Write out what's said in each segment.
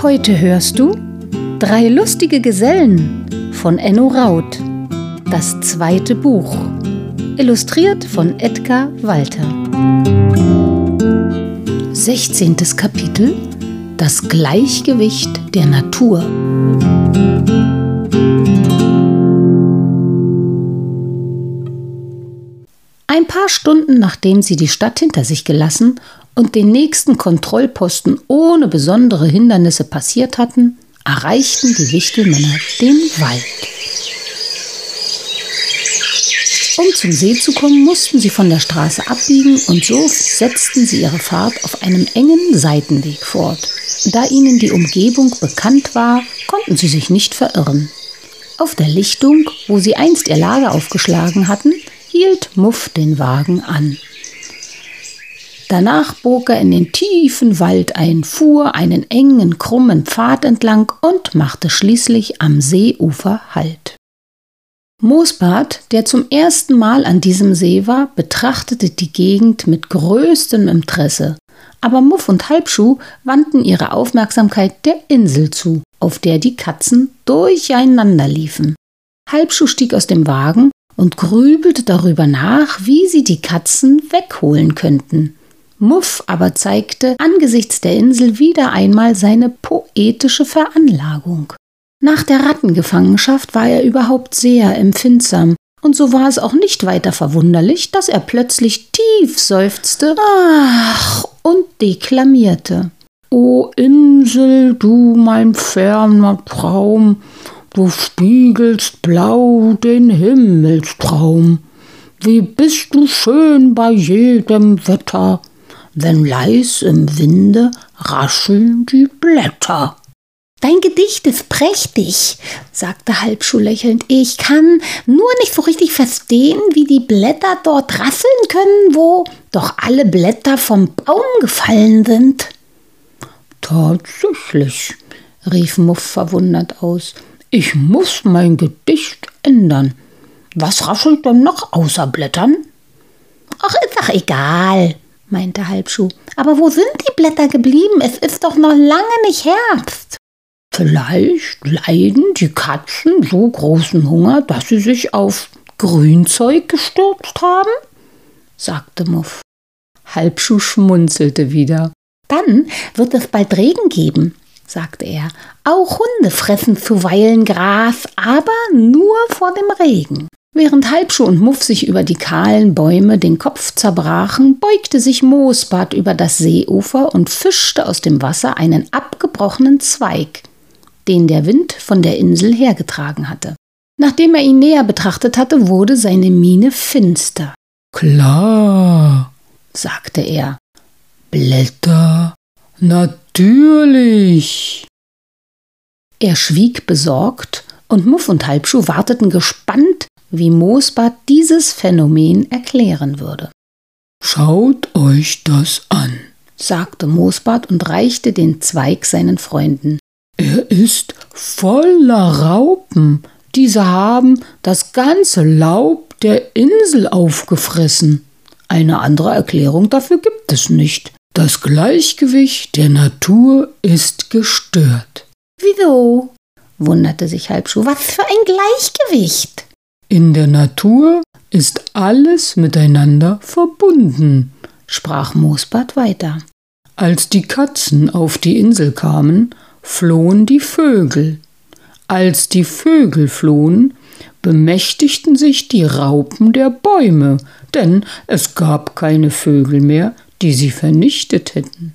Heute hörst du Drei lustige Gesellen von Enno Raut. Das zweite Buch. Illustriert von Edgar Walter. 16. Kapitel Das Gleichgewicht der Natur. Ein paar Stunden nachdem sie die Stadt hinter sich gelassen und den nächsten Kontrollposten ohne besondere Hindernisse passiert hatten, erreichten die Wichtelmänner den Wald. Um zum See zu kommen, mussten sie von der Straße abbiegen und so setzten sie ihre Fahrt auf einem engen Seitenweg fort. Da ihnen die Umgebung bekannt war, konnten sie sich nicht verirren. Auf der Lichtung, wo sie einst ihr Lager aufgeschlagen hatten, hielt Muff den Wagen an. Danach bog er in den tiefen Wald ein, fuhr einen engen, krummen Pfad entlang und machte schließlich am Seeufer Halt. Moosbart, der zum ersten Mal an diesem See war, betrachtete die Gegend mit größtem Interesse. Aber Muff und Halbschuh wandten ihre Aufmerksamkeit der Insel zu, auf der die Katzen durcheinander liefen. Halbschuh stieg aus dem Wagen und grübelte darüber nach, wie sie die Katzen wegholen könnten. Muff aber zeigte angesichts der Insel wieder einmal seine poetische Veranlagung. Nach der Rattengefangenschaft war er überhaupt sehr empfindsam, und so war es auch nicht weiter verwunderlich, dass er plötzlich tief seufzte ach und deklamierte. O Insel, du mein ferner Traum, du spiegelst blau den Himmelstraum. Wie bist du schön bei jedem Wetter, wenn leis im Winde rascheln die Blätter. Dein Gedicht ist prächtig, sagte Halbschuh lächelnd. Ich kann nur nicht so richtig verstehen, wie die Blätter dort rasseln können, wo doch alle Blätter vom Baum gefallen sind. Tatsächlich, rief Muff verwundert aus. Ich muss mein Gedicht ändern. Was raschelt denn noch außer Blättern? Ach, ist doch egal, meinte Halbschuh. Aber wo sind die Blätter geblieben? Es ist doch noch lange nicht Herbst. Vielleicht leiden die Katzen so großen Hunger, dass sie sich auf Grünzeug gestürzt haben? sagte Muff. Halbschuh schmunzelte wieder. Dann wird es bald Regen geben, sagte er. Auch Hunde fressen zuweilen Gras, aber nur vor dem Regen. Während Halbschuh und Muff sich über die kahlen Bäume den Kopf zerbrachen, beugte sich Moosbart über das Seeufer und fischte aus dem Wasser einen abgebrochenen Zweig, den der Wind von der Insel hergetragen hatte. Nachdem er ihn näher betrachtet hatte, wurde seine Miene finster. Klar, sagte er. Blätter, natürlich. Er schwieg besorgt, und Muff und Halbschuh warteten gespannt, wie Moosbart dieses Phänomen erklären würde. Schaut euch das an, sagte Moosbart und reichte den Zweig seinen Freunden. Er ist voller Raupen. Diese haben das ganze Laub der Insel aufgefressen. Eine andere Erklärung dafür gibt es nicht. Das Gleichgewicht der Natur ist gestört. Wieso? wunderte sich Halbschuh. Was für ein Gleichgewicht? In der Natur ist alles miteinander verbunden, sprach Moosbart weiter. Als die Katzen auf die Insel kamen, flohen die Vögel. Als die Vögel flohen, bemächtigten sich die Raupen der Bäume, denn es gab keine Vögel mehr, die sie vernichtet hätten.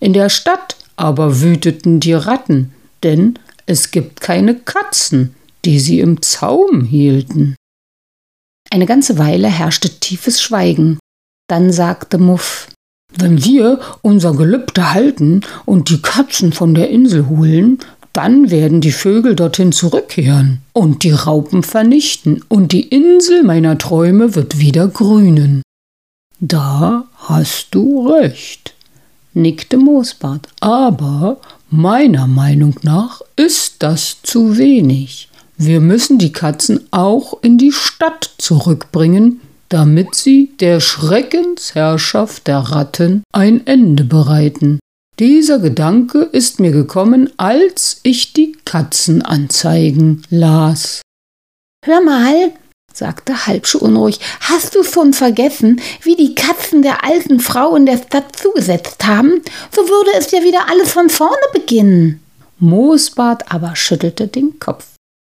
In der Stadt aber wüteten die Ratten, denn es gibt keine Katzen, die sie im Zaum hielten. Eine ganze Weile herrschte tiefes Schweigen. Dann sagte Muff Wenn wir unser Gelübde halten und die Katzen von der Insel holen, dann werden die Vögel dorthin zurückkehren und die Raupen vernichten, und die Insel meiner Träume wird wieder grünen. Da hast du recht, nickte Moosbart, aber meiner Meinung nach ist das zu wenig. Wir müssen die Katzen auch in die Stadt zurückbringen, damit sie der Schreckensherrschaft der Ratten ein Ende bereiten. Dieser Gedanke ist mir gekommen, als ich die Katzenanzeigen las. Hör mal, sagte Halbschuh unruhig, hast du schon vergessen, wie die Katzen der alten Frau in der Stadt zugesetzt haben? So würde es ja wieder alles von vorne beginnen. Moosbart aber schüttelte den Kopf.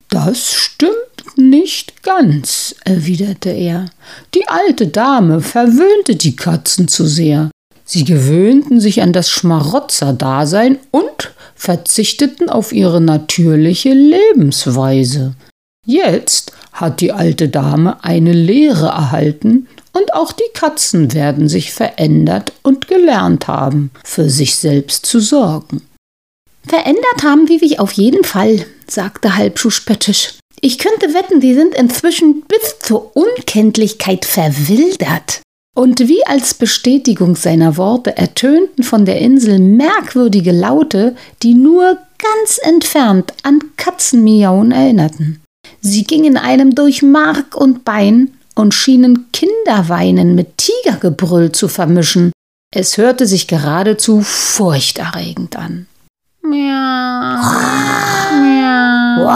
Das stimmt nicht ganz, erwiderte er. Die alte Dame verwöhnte die Katzen zu sehr. Sie gewöhnten sich an das Schmarotzerdasein und verzichteten auf ihre natürliche Lebensweise. Jetzt hat die alte Dame eine Lehre erhalten und auch die Katzen werden sich verändert und gelernt haben, für sich selbst zu sorgen. Verändert haben die sich auf jeden Fall, sagte Halbschuh spöttisch. Ich könnte wetten, die sind inzwischen bis zur Unkenntlichkeit verwildert. Und wie als Bestätigung seiner Worte ertönten von der Insel merkwürdige Laute, die nur ganz entfernt an Katzenmiauen erinnerten. Sie gingen einem durch Mark und Bein und schienen Kinderweinen mit Tigergebrüll zu vermischen. Es hörte sich geradezu furchterregend an. Miau. Miau.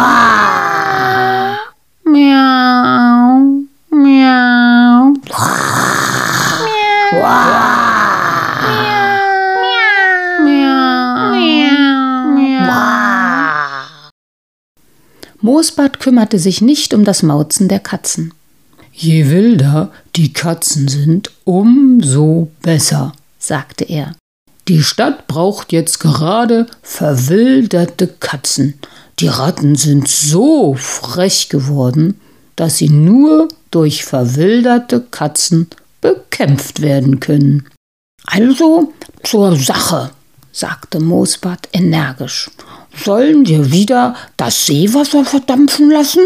Miau. Miau. Moosbart kümmerte sich nicht um das Mauzen der Katzen. Je wilder die Katzen sind, umso besser, sagte er. Die Stadt braucht jetzt gerade verwilderte Katzen. Die Ratten sind so frech geworden, dass sie nur durch verwilderte Katzen bekämpft werden können. Also zur Sache, sagte Moosbart energisch. Sollen wir wieder das Seewasser verdampfen lassen?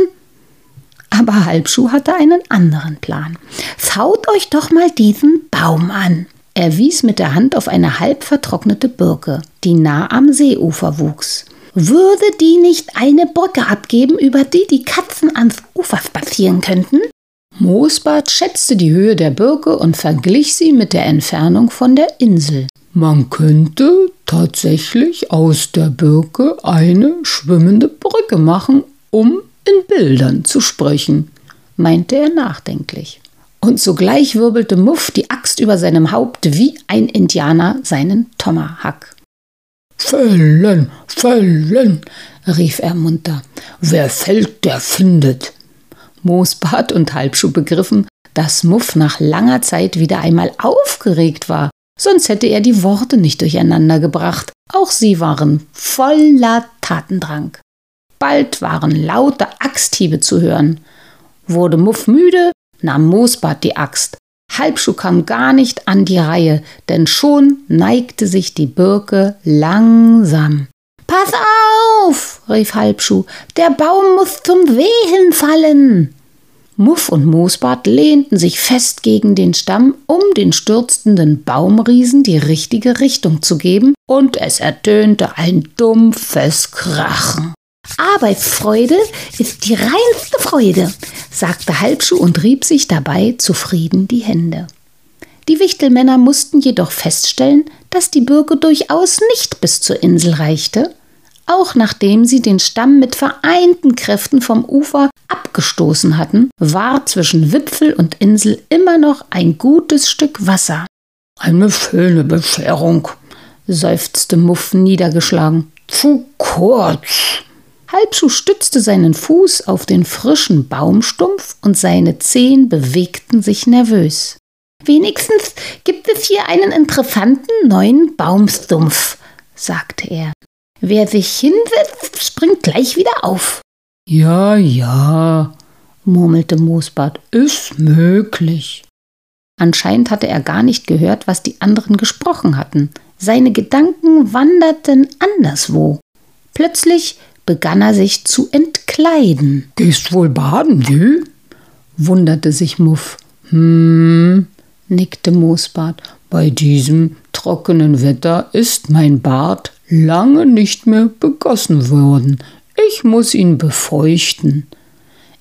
Aber Halbschuh hatte einen anderen Plan. Schaut euch doch mal diesen Baum an. Er wies mit der Hand auf eine halb vertrocknete Birke, die nah am Seeufer wuchs. Würde die nicht eine Brücke abgeben, über die die Katzen ans Ufer spazieren könnten? Moosbart schätzte die Höhe der Birke und verglich sie mit der Entfernung von der Insel. Man könnte tatsächlich aus der Birke eine schwimmende Brücke machen, um in Bildern zu sprechen, meinte er nachdenklich und sogleich wirbelte Muff die Axt über seinem Haupt wie ein Indianer seinen Tomahawk. Fällen, fällen, rief er munter. Wer fällt, der findet. Moosbart und Halbschuh begriffen, dass Muff nach langer Zeit wieder einmal aufgeregt war, sonst hätte er die Worte nicht durcheinander gebracht. Auch sie waren voller Tatendrang. Bald waren laute Axthiebe zu hören. Wurde Muff müde, nahm Moosbart die Axt. Halbschuh kam gar nicht an die Reihe, denn schon neigte sich die Birke langsam. Pass auf, rief Halbschuh, der Baum muss zum Wehen fallen. Muff und Moosbart lehnten sich fest gegen den Stamm, um den stürzenden Baumriesen die richtige Richtung zu geben, und es ertönte ein dumpfes Krachen. Arbeitsfreude ist die reinste Freude, sagte Halbschuh und rieb sich dabei zufrieden die Hände. Die Wichtelmänner mussten jedoch feststellen, dass die Birke durchaus nicht bis zur Insel reichte, auch nachdem sie den Stamm mit vereinten Kräften vom Ufer abgestoßen hatten, war zwischen Wipfel und Insel immer noch ein gutes Stück Wasser. Eine schöne Bescherung, seufzte Muff niedergeschlagen. Zu kurz. Halbschuh stützte seinen Fuß auf den frischen Baumstumpf und seine Zehen bewegten sich nervös. Wenigstens gibt es hier einen interessanten neuen Baumstumpf, sagte er. Wer sich hinsetzt, springt gleich wieder auf. Ja, ja, murmelte Moosbart, ist möglich. Anscheinend hatte er gar nicht gehört, was die anderen gesprochen hatten. Seine Gedanken wanderten anderswo. Plötzlich begann er sich zu entkleiden. Gehst wohl baden, Jü? wunderte sich Muff. Hm, nickte Moosbart. Bei diesem trockenen Wetter ist mein Bart lange nicht mehr begossen worden. Ich muss ihn befeuchten.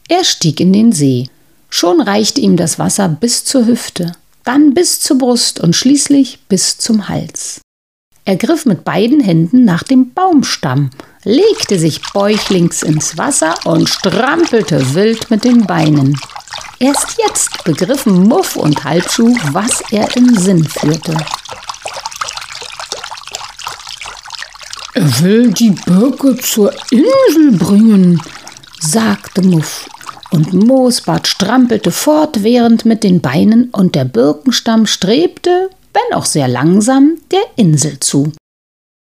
Er stieg in den See. Schon reichte ihm das Wasser bis zur Hüfte, dann bis zur Brust und schließlich bis zum Hals. Er griff mit beiden Händen nach dem Baumstamm, legte sich bäuchlings ins Wasser und strampelte wild mit den Beinen. Erst jetzt begriffen Muff und Halbschuh, was er im Sinn führte. Er will die Birke zur Insel bringen, sagte Muff. Und Moosbart strampelte fortwährend mit den Beinen und der Birkenstamm strebte, wenn auch sehr langsam, der Insel zu.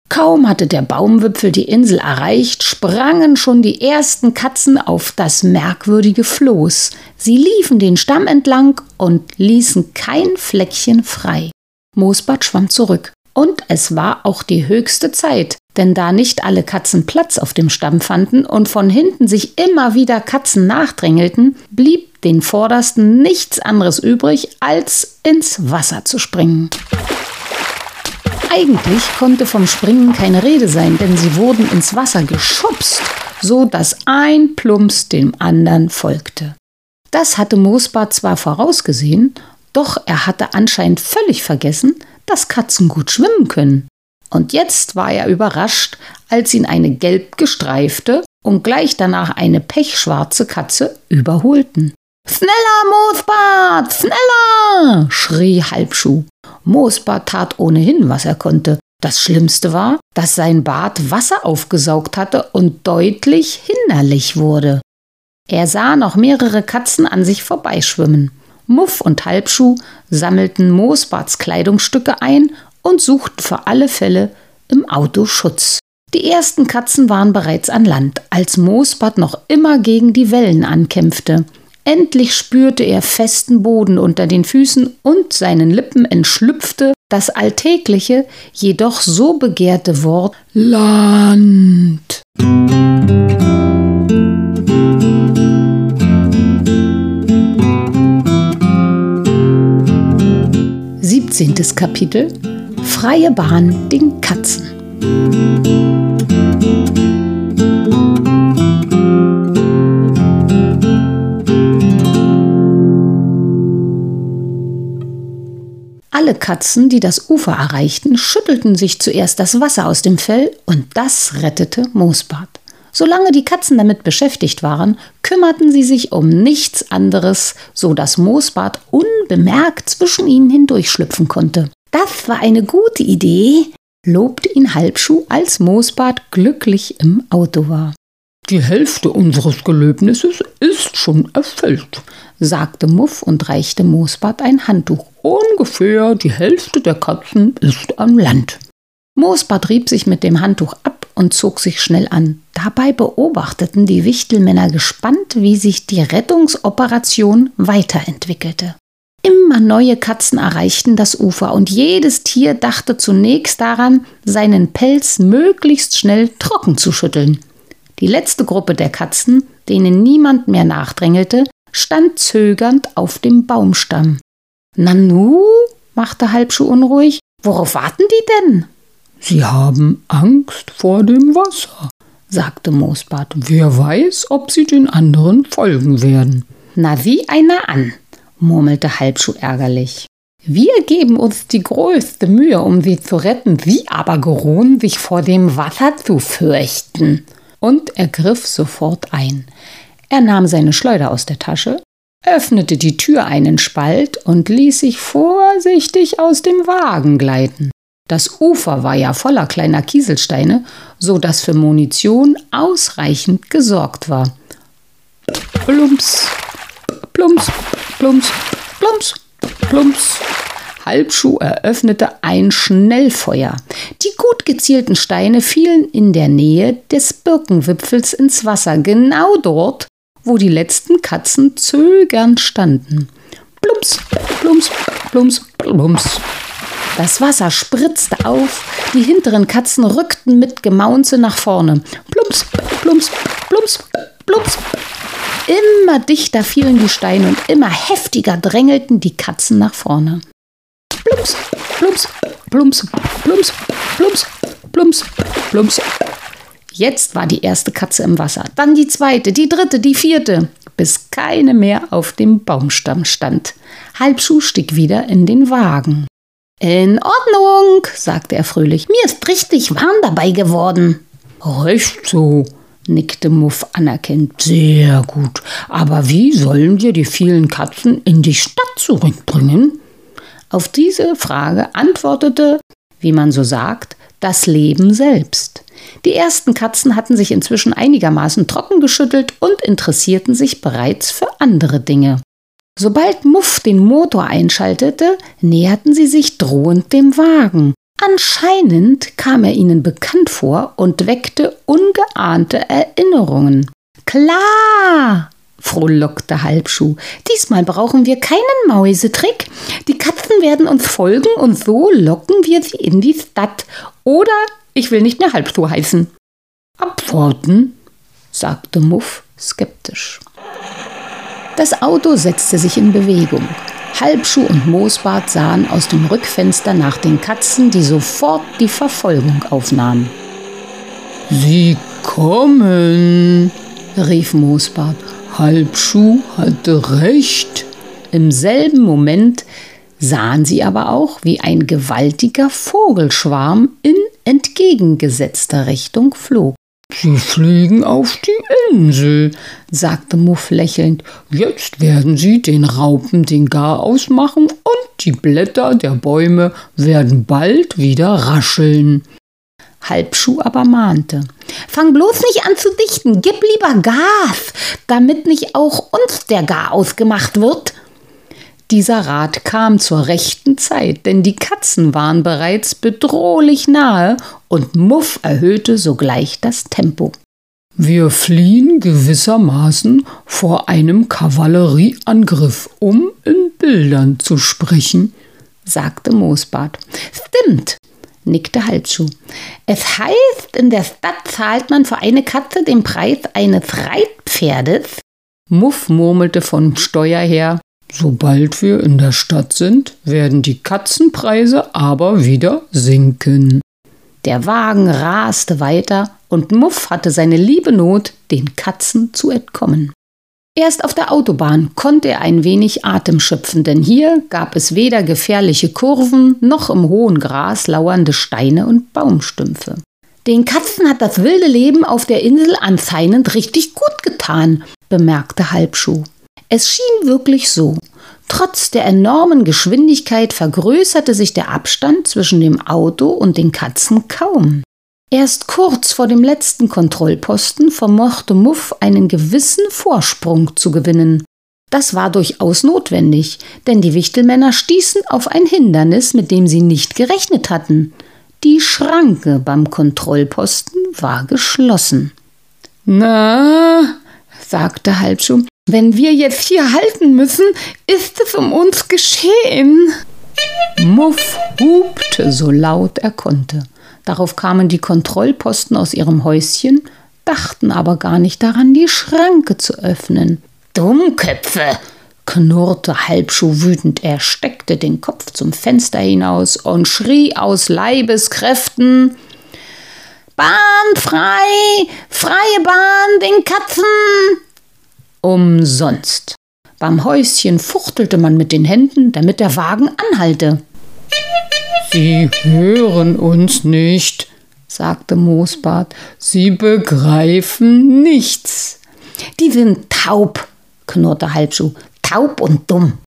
Kaum hatte der Baumwipfel die Insel erreicht, sprangen schon die ersten Katzen auf das merkwürdige Floß. Sie liefen den Stamm entlang und ließen kein Fleckchen frei. Moosbart schwamm zurück. Und es war auch die höchste Zeit, denn da nicht alle Katzen Platz auf dem Stamm fanden und von hinten sich immer wieder Katzen nachdrängelten, blieb den Vordersten nichts anderes übrig, als ins Wasser zu springen. Eigentlich konnte vom Springen keine Rede sein, denn sie wurden ins Wasser geschubst, so dass ein Plumps dem anderen folgte. Das hatte Moosbart zwar vorausgesehen, doch er hatte anscheinend völlig vergessen, dass Katzen gut schwimmen können. Und jetzt war er überrascht, als ihn eine gelb gestreifte und gleich danach eine pechschwarze Katze überholten. Schneller, Moosbart, schneller! schrie Halbschuh. Moosbart tat ohnehin, was er konnte. Das Schlimmste war, dass sein Bart Wasser aufgesaugt hatte und deutlich hinderlich wurde. Er sah noch mehrere Katzen an sich vorbeischwimmen. Muff und Halbschuh sammelten Moosbarts Kleidungsstücke ein und suchten für alle Fälle im Auto Schutz. Die ersten Katzen waren bereits an Land, als Moosbart noch immer gegen die Wellen ankämpfte. Endlich spürte er festen Boden unter den Füßen und seinen Lippen entschlüpfte das alltägliche, jedoch so begehrte Wort Land. 17. Kapitel Freie Bahn den Katzen. Alle Katzen, die das Ufer erreichten, schüttelten sich zuerst das Wasser aus dem Fell und das rettete Moosbart. Solange die Katzen damit beschäftigt waren, kümmerten sie sich um nichts anderes, so dass Moosbart unbemerkt zwischen ihnen hindurchschlüpfen konnte. Das war eine gute Idee, lobte ihn Halbschuh, als Moosbart glücklich im Auto war. Die Hälfte unseres Gelöbnisses ist schon erfüllt, sagte Muff und reichte Moosbart ein Handtuch. Ungefähr die Hälfte der Katzen ist am Land. Moosbart rieb sich mit dem Handtuch ab und zog sich schnell an. Dabei beobachteten die Wichtelmänner gespannt, wie sich die Rettungsoperation weiterentwickelte. Immer neue Katzen erreichten das Ufer und jedes Tier dachte zunächst daran, seinen Pelz möglichst schnell trocken zu schütteln. Die letzte Gruppe der Katzen, denen niemand mehr nachdrängelte, stand zögernd auf dem Baumstamm. Nanu? machte Halbschuh unruhig. Worauf warten die denn? Sie haben Angst vor dem Wasser, sagte Moosbart. Wer weiß, ob sie den anderen folgen werden. Na, wie einer an, murmelte Halbschuh ärgerlich. Wir geben uns die größte Mühe, um sie zu retten, sie aber geruhen, sich vor dem Wasser zu fürchten. Und er griff sofort ein. Er nahm seine Schleuder aus der Tasche, öffnete die Tür einen Spalt und ließ sich vorsichtig aus dem Wagen gleiten. Das Ufer war ja voller kleiner Kieselsteine, so dass für Munition ausreichend gesorgt war. Plumps, plumps, plumps, plumps, plumps. Halbschuh eröffnete ein Schnellfeuer. Die gut gezielten Steine fielen in der Nähe des Birkenwipfels ins Wasser, genau dort, wo die letzten Katzen zögernd standen. Plumps, plumps, plumps, plumps. Das Wasser spritzte auf, die hinteren Katzen rückten mit Gemaunze nach vorne. Plumps, plumps, plumps, plumps. Immer dichter fielen die Steine und immer heftiger drängelten die Katzen nach vorne. Plumps, plumps, plumps, plumps, plumps, plumps, plumps. Jetzt war die erste Katze im Wasser, dann die zweite, die dritte, die vierte, bis keine mehr auf dem Baumstamm stand. Halbschuh stieg wieder in den Wagen. In Ordnung, sagte er fröhlich. Mir ist richtig warm dabei geworden. Recht so, nickte Muff anerkennend. Sehr gut. Aber wie sollen wir die vielen Katzen in die Stadt zurückbringen? Auf diese Frage antwortete, wie man so sagt, das Leben selbst. Die ersten Katzen hatten sich inzwischen einigermaßen trocken geschüttelt und interessierten sich bereits für andere Dinge. Sobald Muff den Motor einschaltete, näherten sie sich drohend dem Wagen. Anscheinend kam er ihnen bekannt vor und weckte ungeahnte Erinnerungen. Klar, frohlockte Halbschuh. Diesmal brauchen wir keinen Mäusetrick. Die Katzen werden uns folgen und so locken wir sie in die Stadt. Oder ich will nicht mehr Halbschuh heißen. Abwarten, sagte Muff skeptisch. Das Auto setzte sich in Bewegung. Halbschuh und Moosbart sahen aus dem Rückfenster nach den Katzen, die sofort die Verfolgung aufnahmen. Sie kommen, rief Moosbart. Halbschuh hatte recht. Im selben Moment sahen sie aber auch, wie ein gewaltiger Vogelschwarm in entgegengesetzter Richtung flog. Sie fliegen auf die Insel, sagte Muff lächelnd. Jetzt werden sie den Raupen den Garaus machen und die Blätter der Bäume werden bald wieder rascheln. Halbschuh aber mahnte. Fang bloß nicht an zu dichten, gib lieber Gas, damit nicht auch uns der Garaus gemacht wird. Dieser Rat kam zur rechten Zeit, denn die Katzen waren bereits bedrohlich nahe und Muff erhöhte sogleich das Tempo. Wir fliehen gewissermaßen vor einem Kavallerieangriff, um in Bildern zu sprechen, sagte Moosbart. Stimmt, nickte Halbschuh. Es heißt, in der Stadt zahlt man für eine Katze den Preis eines Reitpferdes. Muff murmelte von Steuer her. Sobald wir in der Stadt sind, werden die Katzenpreise aber wieder sinken. Der Wagen raste weiter und Muff hatte seine liebe Not, den Katzen zu entkommen. Erst auf der Autobahn konnte er ein wenig Atem schöpfen, denn hier gab es weder gefährliche Kurven noch im hohen Gras lauernde Steine und Baumstümpfe. Den Katzen hat das wilde Leben auf der Insel anscheinend richtig gut getan, bemerkte Halbschuh. Es schien wirklich so. Trotz der enormen Geschwindigkeit vergrößerte sich der Abstand zwischen dem Auto und den Katzen kaum. Erst kurz vor dem letzten Kontrollposten vermochte Muff einen gewissen Vorsprung zu gewinnen. Das war durchaus notwendig, denn die Wichtelmänner stießen auf ein Hindernis, mit dem sie nicht gerechnet hatten. Die Schranke beim Kontrollposten war geschlossen. Na, sagte Halbschuh, wenn wir jetzt hier halten müssen, ist es um uns geschehen. Muff hupte so laut er konnte. Darauf kamen die Kontrollposten aus ihrem Häuschen, dachten aber gar nicht daran, die Schranke zu öffnen. Dummköpfe! knurrte Halbschuh wütend. Er steckte den Kopf zum Fenster hinaus und schrie aus Leibeskräften: Bahn frei! Freie Bahn den Katzen! Umsonst. Beim Häuschen fuchtelte man mit den Händen, damit der Wagen anhalte. Sie hören uns nicht, sagte Moosbart. Sie begreifen nichts. Die sind taub, knurrte Halbschuh. Taub und dumm.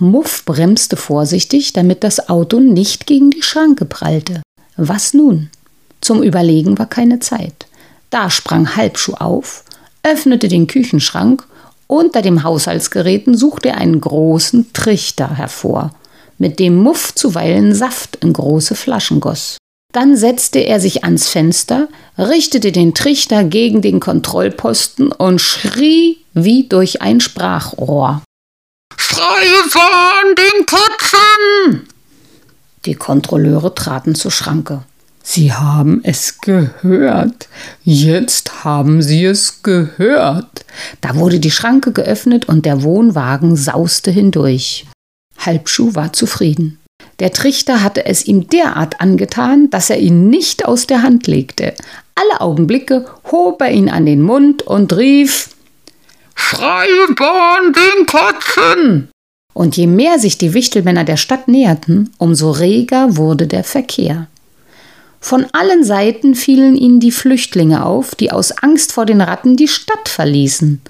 Muff bremste vorsichtig, damit das Auto nicht gegen die Schranke prallte. Was nun? Zum Überlegen war keine Zeit. Da sprang Halbschuh auf, öffnete den Küchenschrank, unter dem Haushaltsgeräten suchte er einen großen Trichter hervor, mit dem Muff zuweilen Saft in große Flaschen goss. Dann setzte er sich ans Fenster, richtete den Trichter gegen den Kontrollposten und schrie wie durch ein Sprachrohr. Freie Bahn den Katzen! Die Kontrolleure traten zur Schranke. Sie haben es gehört. Jetzt haben Sie es gehört. Da wurde die Schranke geöffnet und der Wohnwagen sauste hindurch. Halbschuh war zufrieden. Der Trichter hatte es ihm derart angetan, dass er ihn nicht aus der Hand legte. Alle Augenblicke hob er ihn an den Mund und rief Freie Bahn den Katzen! Und je mehr sich die Wichtelmänner der Stadt näherten, umso reger wurde der Verkehr. Von allen Seiten fielen ihnen die Flüchtlinge auf, die aus Angst vor den Ratten die Stadt verließen.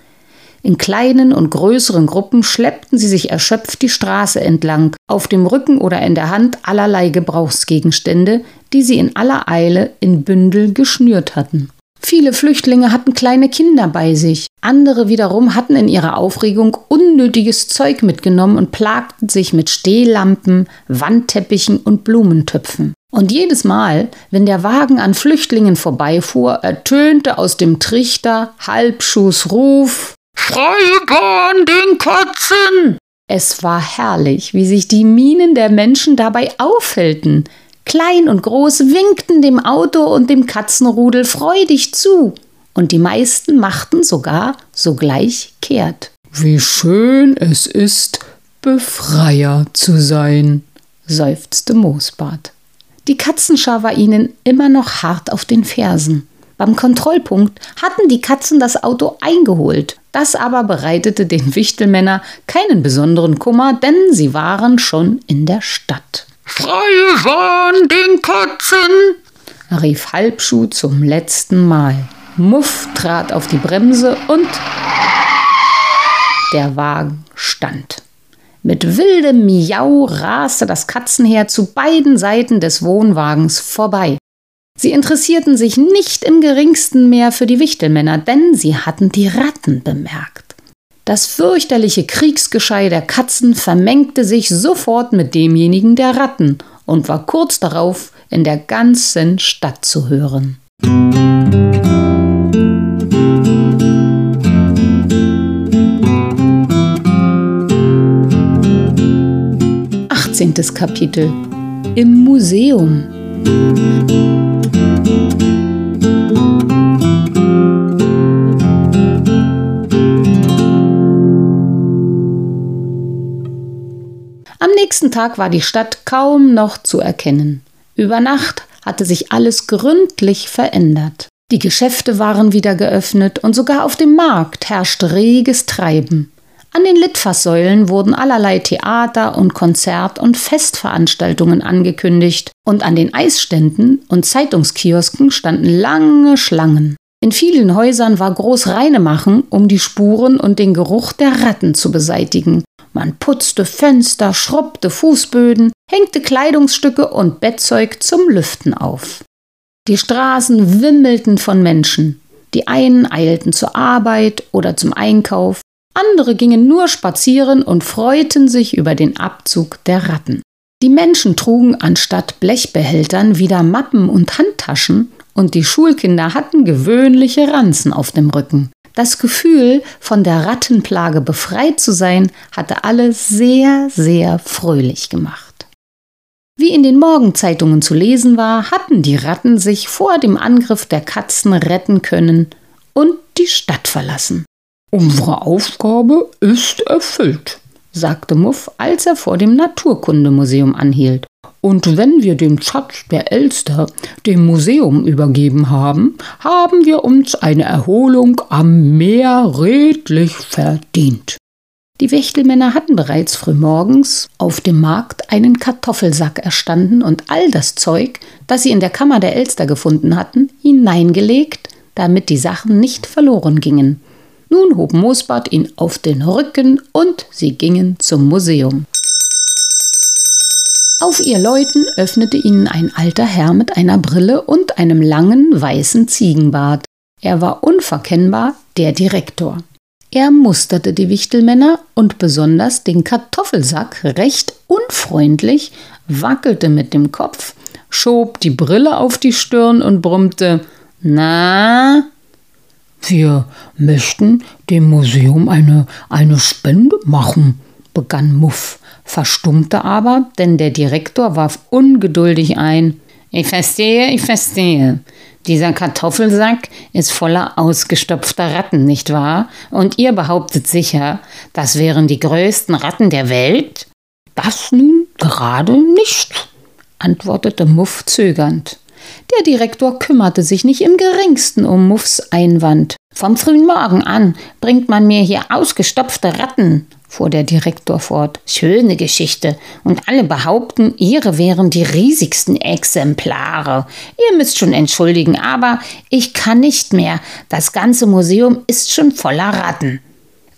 In kleinen und größeren Gruppen schleppten sie sich erschöpft die Straße entlang, auf dem Rücken oder in der Hand allerlei Gebrauchsgegenstände, die sie in aller Eile in Bündel geschnürt hatten. Viele Flüchtlinge hatten kleine Kinder bei sich, andere wiederum hatten in ihrer Aufregung unnötiges Zeug mitgenommen und plagten sich mit Stehlampen, Wandteppichen und Blumentöpfen. Und jedes Mal, wenn der Wagen an Flüchtlingen vorbeifuhr, ertönte aus dem Trichter Halbschuhs Ruf Freie Bahn den Katzen! Es war herrlich, wie sich die Mienen der Menschen dabei aufhellten. Klein und groß winkten dem Auto und dem Katzenrudel freudig zu, und die meisten machten sogar sogleich kehrt. Wie schön es ist, Befreier zu sein, seufzte Moosbart. Die Katzenschar war ihnen immer noch hart auf den Fersen. Beim Kontrollpunkt hatten die Katzen das Auto eingeholt. Das aber bereitete den Wichtelmänner keinen besonderen Kummer, denn sie waren schon in der Stadt. Freie Bahn den Katzen! rief Halbschuh zum letzten Mal. Muff trat auf die Bremse und der Wagen stand. Mit wildem Miau raste das Katzenheer zu beiden Seiten des Wohnwagens vorbei. Sie interessierten sich nicht im geringsten mehr für die Wichtelmänner, denn sie hatten die Ratten bemerkt. Das fürchterliche Kriegsgeschrei der Katzen vermengte sich sofort mit demjenigen der Ratten und war kurz darauf in der ganzen Stadt zu hören. Achtzehntes Kapitel Im Museum Am nächsten Tag war die Stadt kaum noch zu erkennen. Über Nacht hatte sich alles gründlich verändert. Die Geschäfte waren wieder geöffnet und sogar auf dem Markt herrschte reges Treiben. An den Litfaßsäulen wurden allerlei Theater und Konzert- und Festveranstaltungen angekündigt und an den Eisständen und Zeitungskiosken standen lange Schlangen. In vielen Häusern war groß Reinemachen, um die Spuren und den Geruch der Ratten zu beseitigen. Man putzte Fenster, schrubbte Fußböden, hängte Kleidungsstücke und Bettzeug zum Lüften auf. Die Straßen wimmelten von Menschen. Die einen eilten zur Arbeit oder zum Einkauf, andere gingen nur spazieren und freuten sich über den Abzug der Ratten. Die Menschen trugen anstatt Blechbehältern wieder Mappen und Handtaschen, und die Schulkinder hatten gewöhnliche Ranzen auf dem Rücken. Das Gefühl, von der Rattenplage befreit zu sein, hatte alle sehr, sehr fröhlich gemacht. Wie in den Morgenzeitungen zu lesen war, hatten die Ratten sich vor dem Angriff der Katzen retten können und die Stadt verlassen. Unsere Aufgabe ist erfüllt, sagte Muff, als er vor dem Naturkundemuseum anhielt. Und wenn wir den Schatz der Elster dem Museum übergeben haben, haben wir uns eine Erholung am Meer redlich verdient. Die Wächtelmänner hatten bereits frühmorgens auf dem Markt einen Kartoffelsack erstanden und all das Zeug, das sie in der Kammer der Elster gefunden hatten, hineingelegt, damit die Sachen nicht verloren gingen. Nun hob Moosbart ihn auf den Rücken und sie gingen zum Museum. Auf ihr Läuten öffnete ihnen ein alter Herr mit einer Brille und einem langen weißen Ziegenbart. Er war unverkennbar der Direktor. Er musterte die Wichtelmänner und besonders den Kartoffelsack recht unfreundlich, wackelte mit dem Kopf, schob die Brille auf die Stirn und brummte Na, wir möchten dem Museum eine, eine Spende machen, begann Muff, verstummte aber, denn der Direktor warf ungeduldig ein. Ich verstehe, ich verstehe. Dieser Kartoffelsack ist voller ausgestopfter Ratten, nicht wahr? Und ihr behauptet sicher, das wären die größten Ratten der Welt? Das nun gerade nicht, antwortete Muff zögernd. Der Direktor kümmerte sich nicht im geringsten um Muffs Einwand. Vom frühen Morgen an bringt man mir hier ausgestopfte Ratten, fuhr der Direktor fort. Schöne Geschichte. Und alle behaupten, ihre wären die riesigsten Exemplare. Ihr müsst schon entschuldigen, aber ich kann nicht mehr. Das ganze Museum ist schon voller Ratten.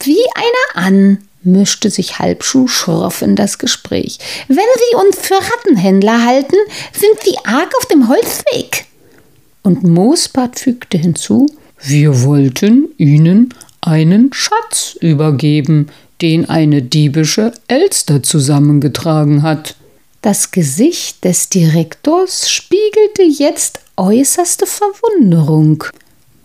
Wie einer an, mischte sich Halbschuh schroff in das Gespräch. Wenn Sie uns für Rattenhändler halten, sind Sie arg auf dem Holzweg. Und Moosbart fügte hinzu, wir wollten Ihnen einen Schatz übergeben, den eine diebische Elster zusammengetragen hat. Das Gesicht des Direktors spiegelte jetzt äußerste Verwunderung.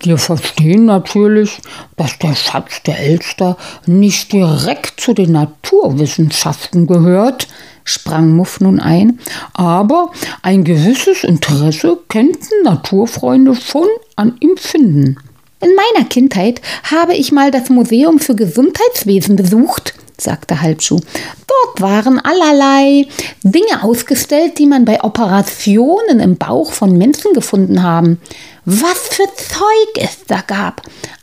Wir verstehen natürlich, dass der Schatz der Elster nicht direkt zu den Naturwissenschaften gehört, sprang Muff nun ein, aber ein gewisses Interesse könnten Naturfreunde schon an ihm finden. In meiner Kindheit habe ich mal das Museum für Gesundheitswesen besucht, sagte Halbschuh. Dort waren allerlei Dinge ausgestellt, die man bei Operationen im Bauch von Menschen gefunden haben. Was für Zeug es da gab.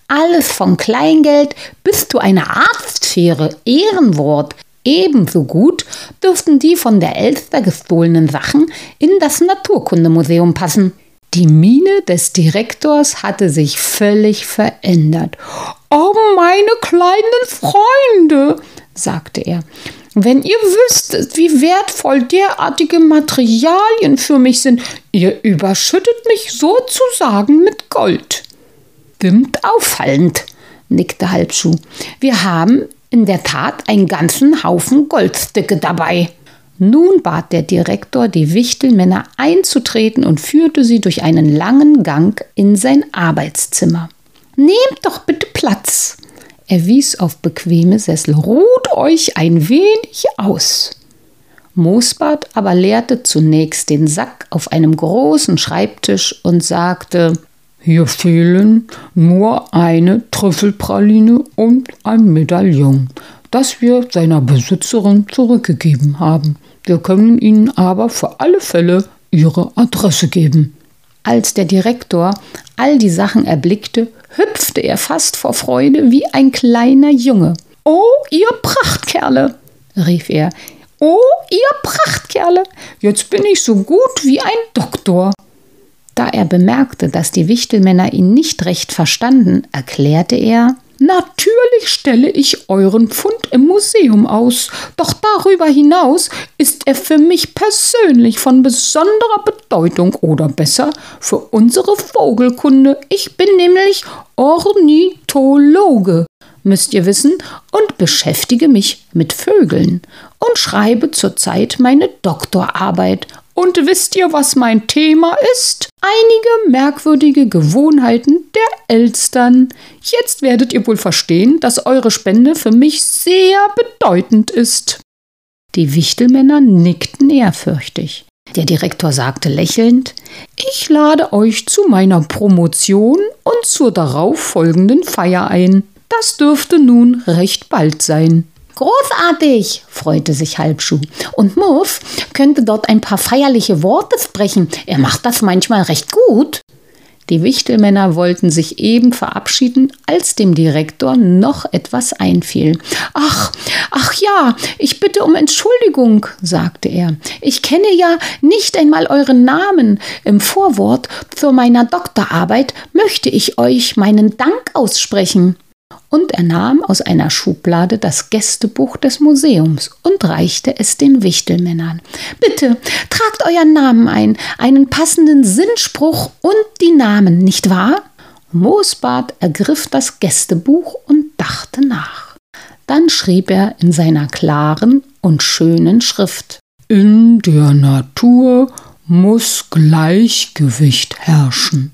Alles von Kleingeld bis zu einer Arztschere, Ehrenwort. Ebenso gut dürften die von der Elster gestohlenen Sachen in das Naturkundemuseum passen. Die Miene des Direktors hatte sich völlig verändert. Oh, meine kleinen Freunde, sagte er, wenn ihr wüsstet, wie wertvoll derartige Materialien für mich sind, ihr überschüttet mich sozusagen mit Gold. Stimmt auffallend, nickte Halbschuh. Wir haben in der Tat einen ganzen Haufen Goldstücke dabei. Nun bat der Direktor die Wichtelmänner einzutreten und führte sie durch einen langen Gang in sein Arbeitszimmer. Nehmt doch bitte Platz. Er wies auf bequeme Sessel. Ruht euch ein wenig aus. Moosbart aber leerte zunächst den Sack auf einem großen Schreibtisch und sagte: Hier fehlen nur eine Trüffelpraline und ein Medaillon, das wir seiner Besitzerin zurückgegeben haben. Wir können Ihnen aber für alle Fälle Ihre Adresse geben. Als der Direktor all die Sachen erblickte, hüpfte er fast vor Freude wie ein kleiner Junge. Oh, ihr Prachtkerle, rief er. Oh, ihr Prachtkerle, jetzt bin ich so gut wie ein Doktor. Da er bemerkte, dass die Wichtelmänner ihn nicht recht verstanden, erklärte er Natürlich stelle ich euren Fund im Museum aus, doch darüber hinaus ist er für mich persönlich von besonderer Bedeutung oder besser für unsere Vogelkunde. Ich bin nämlich Ornithologe, müsst ihr wissen, und beschäftige mich mit Vögeln und schreibe zurzeit meine Doktorarbeit und wisst ihr, was mein Thema ist? Einige merkwürdige Gewohnheiten der Elstern. Jetzt werdet ihr wohl verstehen, dass eure Spende für mich sehr bedeutend ist. Die Wichtelmänner nickten ehrfürchtig. Der Direktor sagte lächelnd Ich lade euch zu meiner Promotion und zur darauf folgenden Feier ein. Das dürfte nun recht bald sein. Großartig, freute sich Halbschuh. Und Muff könnte dort ein paar feierliche Worte sprechen. Er macht das manchmal recht gut. Die Wichtelmänner wollten sich eben verabschieden, als dem Direktor noch etwas einfiel. Ach, ach ja, ich bitte um Entschuldigung, sagte er. Ich kenne ja nicht einmal euren Namen. Im Vorwort zu meiner Doktorarbeit möchte ich euch meinen Dank aussprechen und er nahm aus einer Schublade das Gästebuch des Museums und reichte es den Wichtelmännern. Bitte, tragt euren Namen ein, einen passenden Sinnspruch und die Namen, nicht wahr? Moosbart ergriff das Gästebuch und dachte nach. Dann schrieb er in seiner klaren und schönen Schrift In der Natur muss Gleichgewicht herrschen.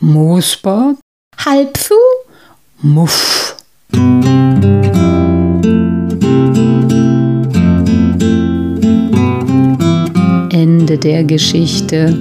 Moosbart Halbfu Muff. Ende der Geschichte.